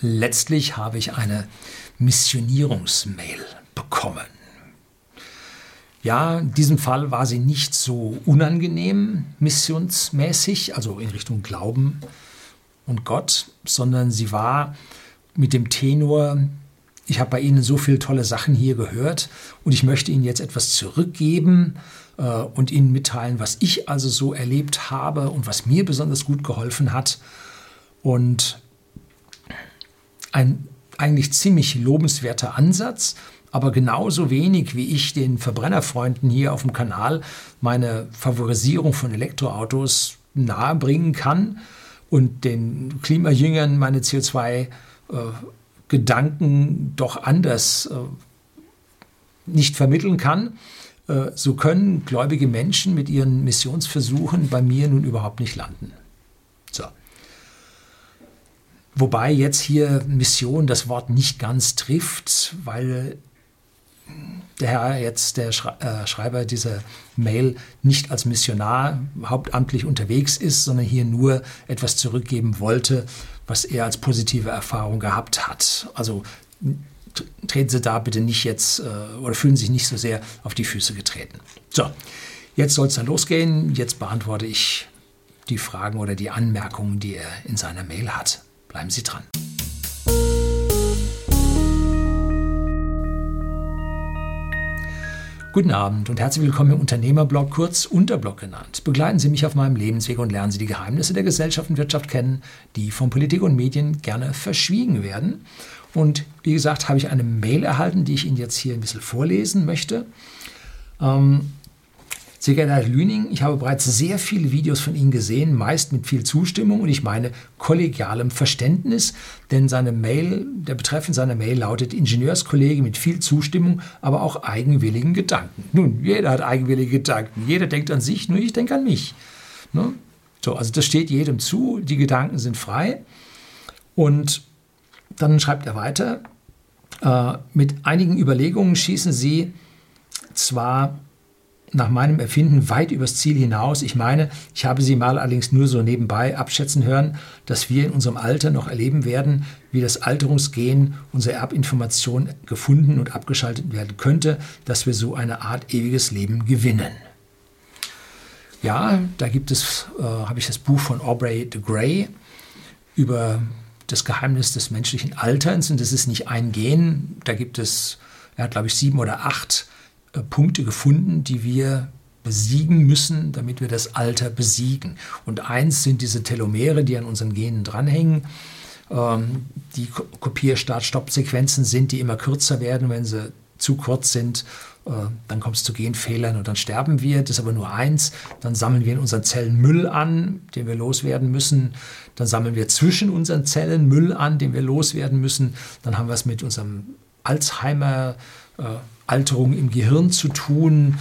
letztlich habe ich eine Missionierungsmail bekommen. Ja, in diesem Fall war sie nicht so unangenehm missionsmäßig, also in Richtung Glauben und Gott, sondern sie war mit dem Tenor, ich habe bei Ihnen so viele tolle Sachen hier gehört und ich möchte Ihnen jetzt etwas zurückgeben äh, und Ihnen mitteilen, was ich also so erlebt habe und was mir besonders gut geholfen hat. Und ein eigentlich ziemlich lobenswerter Ansatz, aber genauso wenig wie ich den Verbrennerfreunden hier auf dem Kanal meine Favorisierung von Elektroautos nahebringen kann und den Klimajüngern meine CO2-Gedanken äh, doch anders äh, nicht vermitteln kann, äh, so können gläubige Menschen mit ihren Missionsversuchen bei mir nun überhaupt nicht landen. Wobei jetzt hier Mission das Wort nicht ganz trifft, weil der Herr jetzt, der äh, Schreiber dieser Mail, nicht als Missionar hauptamtlich unterwegs ist, sondern hier nur etwas zurückgeben wollte, was er als positive Erfahrung gehabt hat. Also treten Sie da bitte nicht jetzt äh, oder fühlen sich nicht so sehr auf die Füße getreten. So, jetzt soll es dann losgehen. Jetzt beantworte ich die Fragen oder die Anmerkungen, die er in seiner Mail hat. Bleiben Sie dran. Guten Abend und herzlich willkommen im Unternehmerblog, kurz Unterblog genannt. Begleiten Sie mich auf meinem Lebensweg und lernen Sie die Geheimnisse der Gesellschaft und Wirtschaft kennen, die von Politik und Medien gerne verschwiegen werden. Und wie gesagt, habe ich eine Mail erhalten, die ich Ihnen jetzt hier ein bisschen vorlesen möchte. Ähm, sehr geehrter Herr Lüning, ich habe bereits sehr viele Videos von Ihnen gesehen, meist mit viel Zustimmung und ich meine kollegialem Verständnis, denn seine Mail, der Betreff in seiner Mail lautet Ingenieurskollege mit viel Zustimmung, aber auch eigenwilligen Gedanken. Nun, jeder hat eigenwillige Gedanken, jeder denkt an sich, nur ich denke an mich. Ne? So, also das steht jedem zu, die Gedanken sind frei und dann schreibt er weiter, äh, mit einigen Überlegungen schießen Sie zwar nach meinem Erfinden weit übers Ziel hinaus. Ich meine, ich habe sie mal allerdings nur so nebenbei abschätzen hören, dass wir in unserem Alter noch erleben werden, wie das Alterungsgen unserer Erbinformation gefunden und abgeschaltet werden könnte, dass wir so eine Art ewiges Leben gewinnen. Ja, da gibt es, äh, habe ich das Buch von Aubrey de Grey über das Geheimnis des menschlichen Alterns und das ist nicht ein Gen, da gibt es, er hat glaube ich sieben oder acht Punkte gefunden, die wir besiegen müssen, damit wir das Alter besiegen. Und eins sind diese Telomere, die an unseren Genen dranhängen. Ähm, die Kopier-Start-Stopp-Sequenzen sind, die immer kürzer werden. Wenn sie zu kurz sind, äh, dann kommt es zu Genfehlern und dann sterben wir. Das ist aber nur eins. Dann sammeln wir in unseren Zellen Müll an, den wir loswerden müssen. Dann sammeln wir zwischen unseren Zellen Müll an, den wir loswerden müssen. Dann haben wir es mit unserem Alzheimer, äh, Alterung im Gehirn zu tun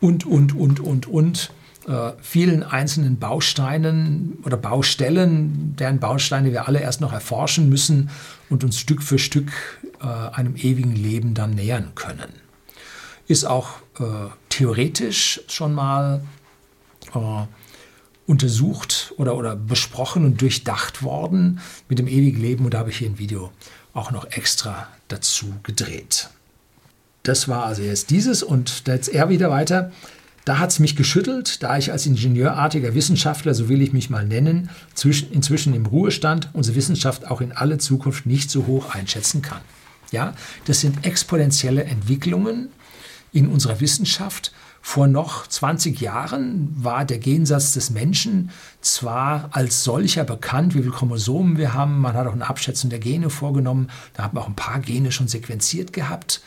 und, und, und, und, und. Äh, vielen einzelnen Bausteinen oder Baustellen, deren Bausteine wir alle erst noch erforschen müssen und uns Stück für Stück äh, einem ewigen Leben dann nähern können. Ist auch äh, theoretisch schon mal äh, untersucht oder, oder besprochen und durchdacht worden mit dem ewigen Leben und da habe ich hier ein Video auch noch extra dazu gedreht. Das war also jetzt dieses und jetzt er wieder weiter. Da hat es mich geschüttelt, da ich als ingenieurartiger Wissenschaftler, so will ich mich mal nennen, zwischen, inzwischen im Ruhestand unsere Wissenschaft auch in alle Zukunft nicht so hoch einschätzen kann. Ja, das sind exponentielle Entwicklungen in unserer Wissenschaft. Vor noch 20 Jahren war der Gegensatz des Menschen zwar als solcher bekannt, wie viele Chromosomen wir haben, man hat auch eine Abschätzung der Gene vorgenommen, da hat man auch ein paar Gene schon sequenziert gehabt,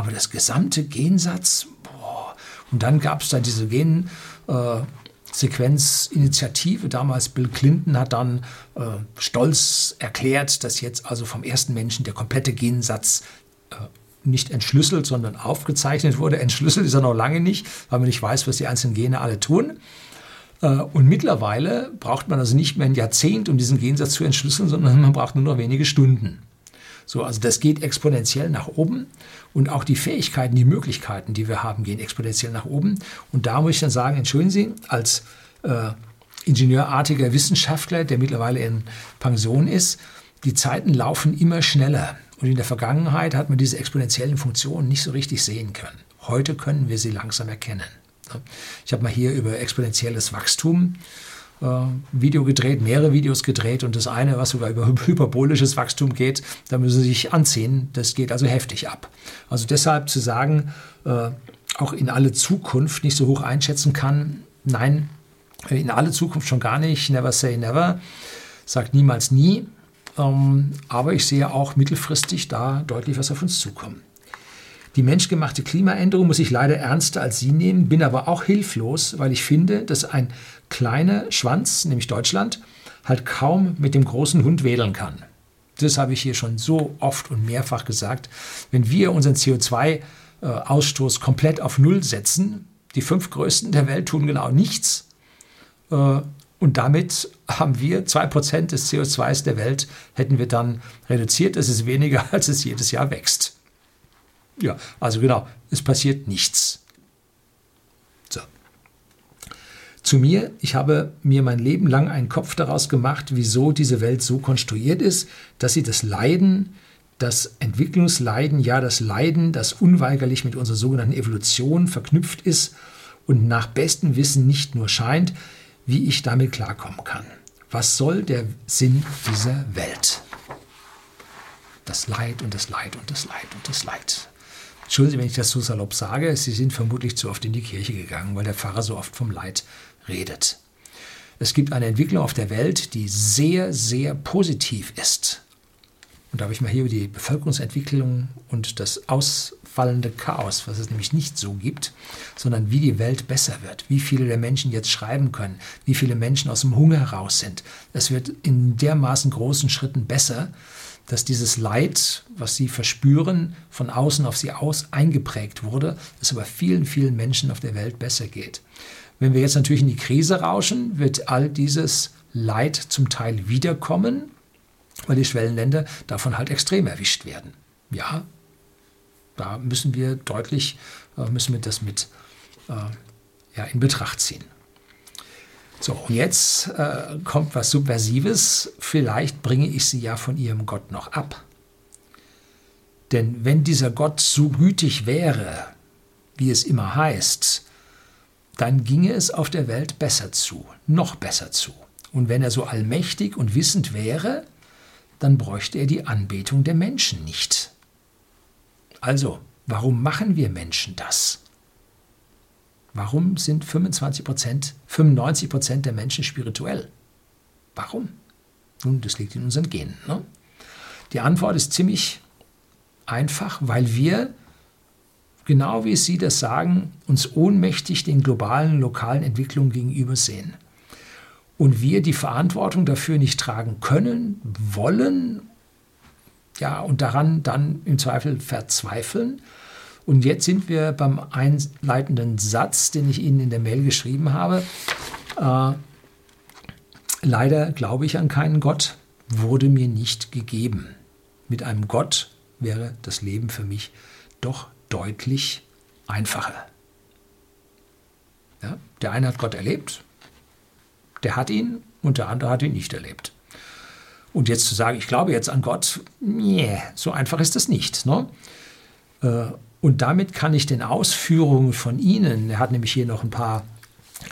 aber das gesamte Gensatz, boah. Und dann gab es da diese Gensequenzinitiative. Äh, Damals Bill Clinton hat dann äh, stolz erklärt, dass jetzt also vom ersten Menschen der komplette Gensatz äh, nicht entschlüsselt, sondern aufgezeichnet wurde. Entschlüsselt ist er noch lange nicht, weil man nicht weiß, was die einzelnen Gene alle tun. Äh, und mittlerweile braucht man also nicht mehr ein Jahrzehnt, um diesen Gensatz zu entschlüsseln, sondern man braucht nur noch wenige Stunden. So, also das geht exponentiell nach oben und auch die Fähigkeiten, die Möglichkeiten, die wir haben, gehen exponentiell nach oben. Und da muss ich dann sagen, entschuldigen Sie, als äh, ingenieurartiger Wissenschaftler, der mittlerweile in Pension ist, die Zeiten laufen immer schneller und in der Vergangenheit hat man diese exponentiellen Funktionen nicht so richtig sehen können. Heute können wir sie langsam erkennen. Ich habe mal hier über exponentielles Wachstum äh, Video gedreht, mehrere Videos gedreht und das eine, was sogar über hyperbolisches Wachstum geht, da müssen Sie sich anziehen. Das geht also heftig ab. Also deshalb zu sagen, äh, auch in alle Zukunft nicht so hoch einschätzen kann, nein, in alle Zukunft schon gar nicht, never say never, sagt niemals nie. Ähm, aber ich sehe auch mittelfristig da deutlich was auf uns zukommen. Die menschgemachte Klimaänderung muss ich leider ernster als Sie nehmen, bin aber auch hilflos, weil ich finde, dass ein kleiner Schwanz, nämlich Deutschland, halt kaum mit dem großen Hund wedeln kann. Das habe ich hier schon so oft und mehrfach gesagt. Wenn wir unseren CO2-Ausstoß komplett auf Null setzen, die fünf größten der Welt tun genau nichts. Äh, und damit haben wir 2% des CO2s der Welt, hätten wir dann reduziert. Das ist weniger, als es jedes Jahr wächst. Ja, also genau, es passiert nichts. So. Zu mir, ich habe mir mein Leben lang einen Kopf daraus gemacht, wieso diese Welt so konstruiert ist, dass sie das Leiden, das Entwicklungsleiden, ja das Leiden, das unweigerlich mit unserer sogenannten Evolution verknüpft ist und nach bestem Wissen nicht nur scheint, wie ich damit klarkommen kann. Was soll der Sinn dieser Welt? Das Leid und das Leid und das Leid und das Leid. Entschuldigen Sie, wenn ich das so salopp sage, Sie sind vermutlich zu oft in die Kirche gegangen, weil der Pfarrer so oft vom Leid redet. Es gibt eine Entwicklung auf der Welt, die sehr, sehr positiv ist. Und da habe ich mal hier über die Bevölkerungsentwicklung und das ausfallende Chaos, was es nämlich nicht so gibt, sondern wie die Welt besser wird, wie viele der Menschen jetzt schreiben können, wie viele Menschen aus dem Hunger heraus sind. Es wird in dermaßen großen Schritten besser, dass dieses Leid, was sie verspüren, von außen auf sie aus eingeprägt wurde, es aber vielen, vielen Menschen auf der Welt besser geht. Wenn wir jetzt natürlich in die Krise rauschen, wird all dieses Leid zum Teil wiederkommen, weil die Schwellenländer davon halt extrem erwischt werden. Ja, da müssen wir deutlich, äh, müssen wir das mit äh, ja, in Betracht ziehen. So, und jetzt äh, kommt was Subversives. Vielleicht bringe ich sie ja von ihrem Gott noch ab. Denn wenn dieser Gott so gütig wäre, wie es immer heißt, dann ginge es auf der Welt besser zu, noch besser zu. Und wenn er so allmächtig und wissend wäre, dann bräuchte er die Anbetung der Menschen nicht. Also, warum machen wir Menschen das? Warum sind 25 Prozent, 95 Prozent der Menschen spirituell? Warum? Nun, das liegt in unseren Genen. Ne? Die Antwort ist ziemlich einfach, weil wir, genau wie Sie das sagen, uns ohnmächtig den globalen, lokalen Entwicklungen gegenüber sehen. Und wir die Verantwortung dafür nicht tragen können, wollen, ja, und daran dann im Zweifel verzweifeln und jetzt sind wir beim einleitenden Satz, den ich Ihnen in der Mail geschrieben habe. Äh, Leider glaube ich an keinen Gott, wurde mir nicht gegeben. Mit einem Gott wäre das Leben für mich doch deutlich einfacher. Ja, der eine hat Gott erlebt, der hat ihn und der andere hat ihn nicht erlebt. Und jetzt zu sagen, ich glaube jetzt an Gott, nee, so einfach ist das nicht. Ne? Äh, und damit kann ich den Ausführungen von Ihnen, er hat nämlich hier noch ein paar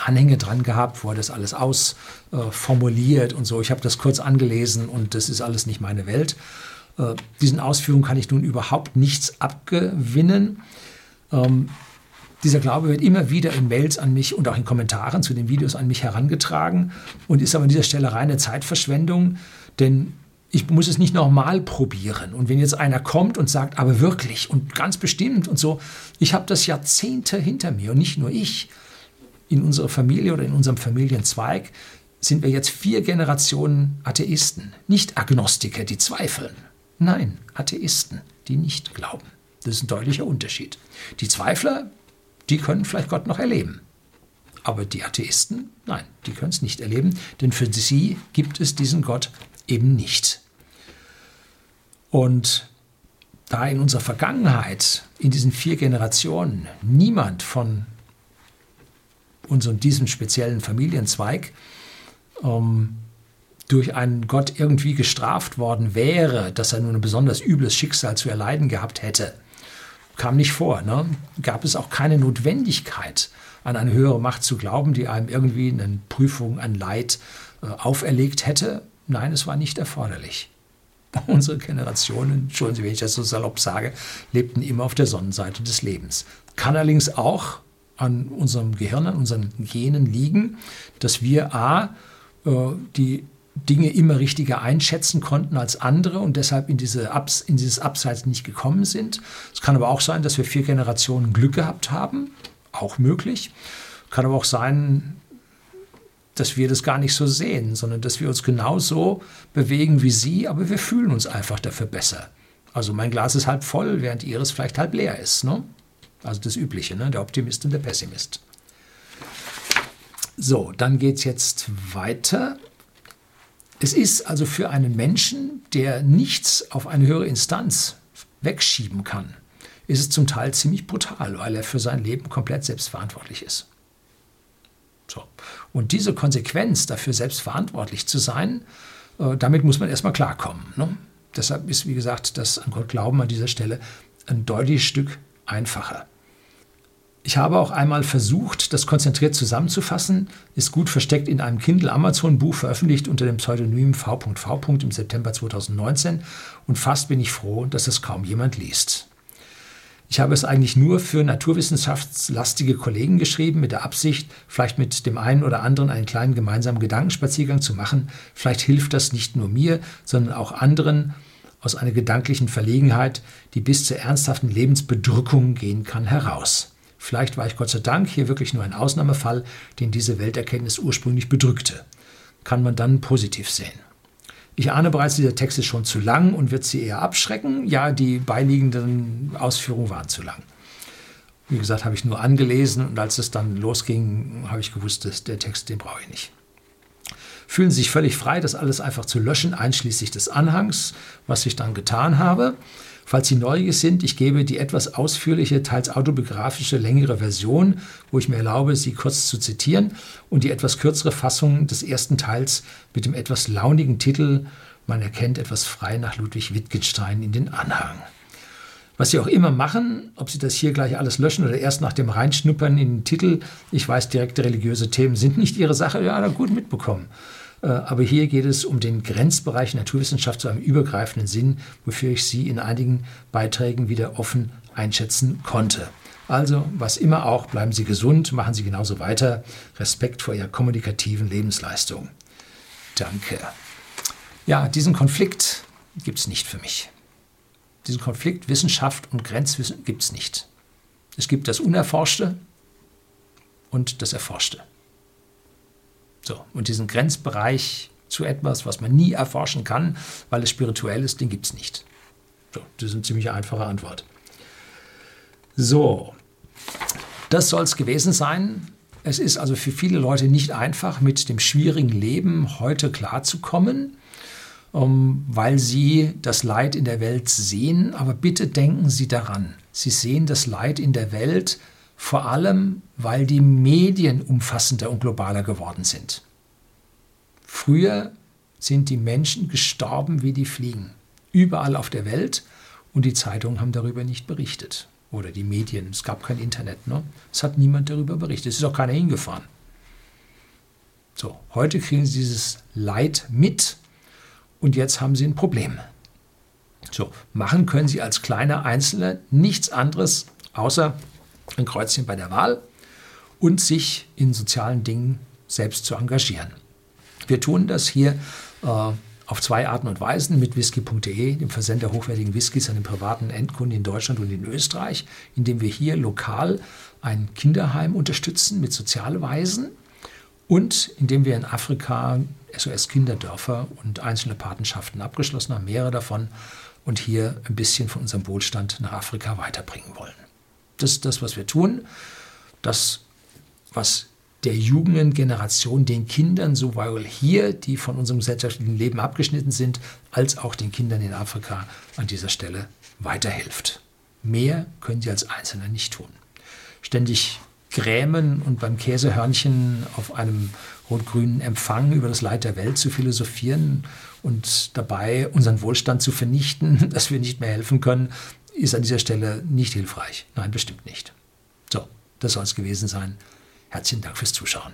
Anhänge dran gehabt, wo er das alles ausformuliert und so. Ich habe das kurz angelesen und das ist alles nicht meine Welt. Äh, diesen Ausführungen kann ich nun überhaupt nichts abgewinnen. Ähm, dieser Glaube wird immer wieder in Mails an mich und auch in Kommentaren zu den Videos an mich herangetragen und ist aber an dieser Stelle reine Zeitverschwendung, denn ich muss es nicht nochmal probieren. Und wenn jetzt einer kommt und sagt, aber wirklich und ganz bestimmt und so, ich habe das Jahrzehnte hinter mir und nicht nur ich. In unserer Familie oder in unserem Familienzweig sind wir jetzt vier Generationen Atheisten, nicht Agnostiker, die zweifeln. Nein, Atheisten, die nicht glauben. Das ist ein deutlicher Unterschied. Die Zweifler, die können vielleicht Gott noch erleben. Aber die Atheisten, nein, die können es nicht erleben, denn für sie gibt es diesen Gott eben nicht. Und da in unserer Vergangenheit, in diesen vier Generationen, niemand von unserem diesem speziellen Familienzweig ähm, durch einen Gott irgendwie gestraft worden wäre, dass er nur ein besonders übles Schicksal zu erleiden gehabt hätte. Kam nicht vor. Ne? Gab es auch keine Notwendigkeit, an eine höhere Macht zu glauben, die einem irgendwie eine Prüfung, ein Leid äh, auferlegt hätte. Nein, es war nicht erforderlich. Unsere Generationen, entschuldigen Sie, wenn ich das so salopp sage, lebten immer auf der Sonnenseite des Lebens. Kann allerdings auch an unserem Gehirn, an unseren Genen liegen, dass wir A, äh, die Dinge immer richtiger einschätzen konnten als andere und deshalb in, diese Abs, in dieses Abseits nicht gekommen sind. Es kann aber auch sein, dass wir vier Generationen Glück gehabt haben, auch möglich. Kann aber auch sein, dass wir das gar nicht so sehen, sondern dass wir uns genauso bewegen wie sie, aber wir fühlen uns einfach dafür besser. Also mein Glas ist halb voll, während ihres vielleicht halb leer ist. Ne? Also das Übliche, ne? der Optimist und der Pessimist. So, dann geht es jetzt weiter. Es ist also für einen Menschen, der nichts auf eine höhere Instanz wegschieben kann, ist es zum Teil ziemlich brutal, weil er für sein Leben komplett selbstverantwortlich ist. So. Und diese Konsequenz, dafür selbstverantwortlich zu sein, äh, damit muss man erstmal klarkommen. Ne? Deshalb ist, wie gesagt, das an Gott Glauben an dieser Stelle ein deutliches Stück einfacher. Ich habe auch einmal versucht, das konzentriert zusammenzufassen, ist gut versteckt in einem Kindle Amazon Buch veröffentlicht unter dem Pseudonym V.V. im September 2019 und fast bin ich froh, dass es kaum jemand liest. Ich habe es eigentlich nur für naturwissenschaftslastige Kollegen geschrieben, mit der Absicht, vielleicht mit dem einen oder anderen einen kleinen gemeinsamen Gedankenspaziergang zu machen. Vielleicht hilft das nicht nur mir, sondern auch anderen aus einer gedanklichen Verlegenheit, die bis zur ernsthaften Lebensbedrückung gehen kann, heraus. Vielleicht war ich Gott sei Dank hier wirklich nur ein Ausnahmefall, den diese Welterkenntnis ursprünglich bedrückte. Kann man dann positiv sehen. Ich ahne bereits, dieser Text ist schon zu lang und wird Sie eher abschrecken. Ja, die beiliegenden Ausführungen waren zu lang. Wie gesagt, habe ich nur angelesen und als es dann losging, habe ich gewusst, dass der Text, den brauche ich nicht. Fühlen Sie sich völlig frei, das alles einfach zu löschen, einschließlich des Anhangs, was ich dann getan habe. Falls Sie neugierig sind, ich gebe die etwas ausführliche, teils autobiografische, längere Version, wo ich mir erlaube, sie kurz zu zitieren, und die etwas kürzere Fassung des ersten Teils mit dem etwas launigen Titel Man erkennt etwas frei nach Ludwig Wittgenstein in den Anhang. Was Sie auch immer machen, ob Sie das hier gleich alles löschen oder erst nach dem Reinschnuppern in den Titel, ich weiß, direkte religiöse Themen sind nicht Ihre Sache, ja, gut mitbekommen. Äh, aber hier geht es um den Grenzbereich Naturwissenschaft zu einem übergreifenden Sinn, wofür ich Sie in einigen Beiträgen wieder offen einschätzen konnte. Also, was immer auch, bleiben Sie gesund, machen Sie genauso weiter. Respekt vor Ihrer kommunikativen Lebensleistung. Danke. Ja, diesen Konflikt gibt es nicht für mich. Diesen Konflikt Wissenschaft und Grenzwissen gibt es nicht. Es gibt das Unerforschte und das Erforschte. So, und diesen Grenzbereich zu etwas, was man nie erforschen kann, weil es spirituell ist, den gibt es nicht. So, das ist eine ziemlich einfache Antwort. So, das soll es gewesen sein. Es ist also für viele Leute nicht einfach, mit dem schwierigen Leben heute klarzukommen, um, weil sie das Leid in der Welt sehen. Aber bitte denken Sie daran, Sie sehen das Leid in der Welt, vor allem weil die Medien umfassender und globaler geworden sind. Früher sind die Menschen gestorben wie die Fliegen, überall auf der Welt und die Zeitungen haben darüber nicht berichtet. Oder die Medien, es gab kein Internet, ne? es hat niemand darüber berichtet, es ist auch keiner hingefahren. So, heute kriegen sie dieses Leid mit und jetzt haben sie ein Problem. So, machen können sie als kleiner Einzelner nichts anderes, außer ein Kreuzchen bei der Wahl und sich in sozialen Dingen selbst zu engagieren. Wir tun das hier äh, auf zwei Arten und Weisen mit whisky.de, dem Versender hochwertigen Whiskys an den privaten Endkunden in Deutschland und in Österreich, indem wir hier lokal ein Kinderheim unterstützen mit Sozialweisen und indem wir in Afrika SOS-Kinderdörfer und einzelne Patenschaften abgeschlossen haben, mehrere davon, und hier ein bisschen von unserem Wohlstand nach Afrika weiterbringen wollen. Das das, was wir tun. Das, was der jungen Generation, den Kindern, sowohl hier, die von unserem gesellschaftlichen Leben abgeschnitten sind, als auch den Kindern in Afrika an dieser Stelle weiterhilft. Mehr können sie als Einzelne nicht tun. Ständig grämen und beim Käsehörnchen auf einem rot-grünen Empfang über das Leid der Welt zu philosophieren und dabei unseren Wohlstand zu vernichten, dass wir nicht mehr helfen können, ist an dieser Stelle nicht hilfreich. Nein, bestimmt nicht. So, das soll es gewesen sein. Herzlichen Dank fürs Zuschauen.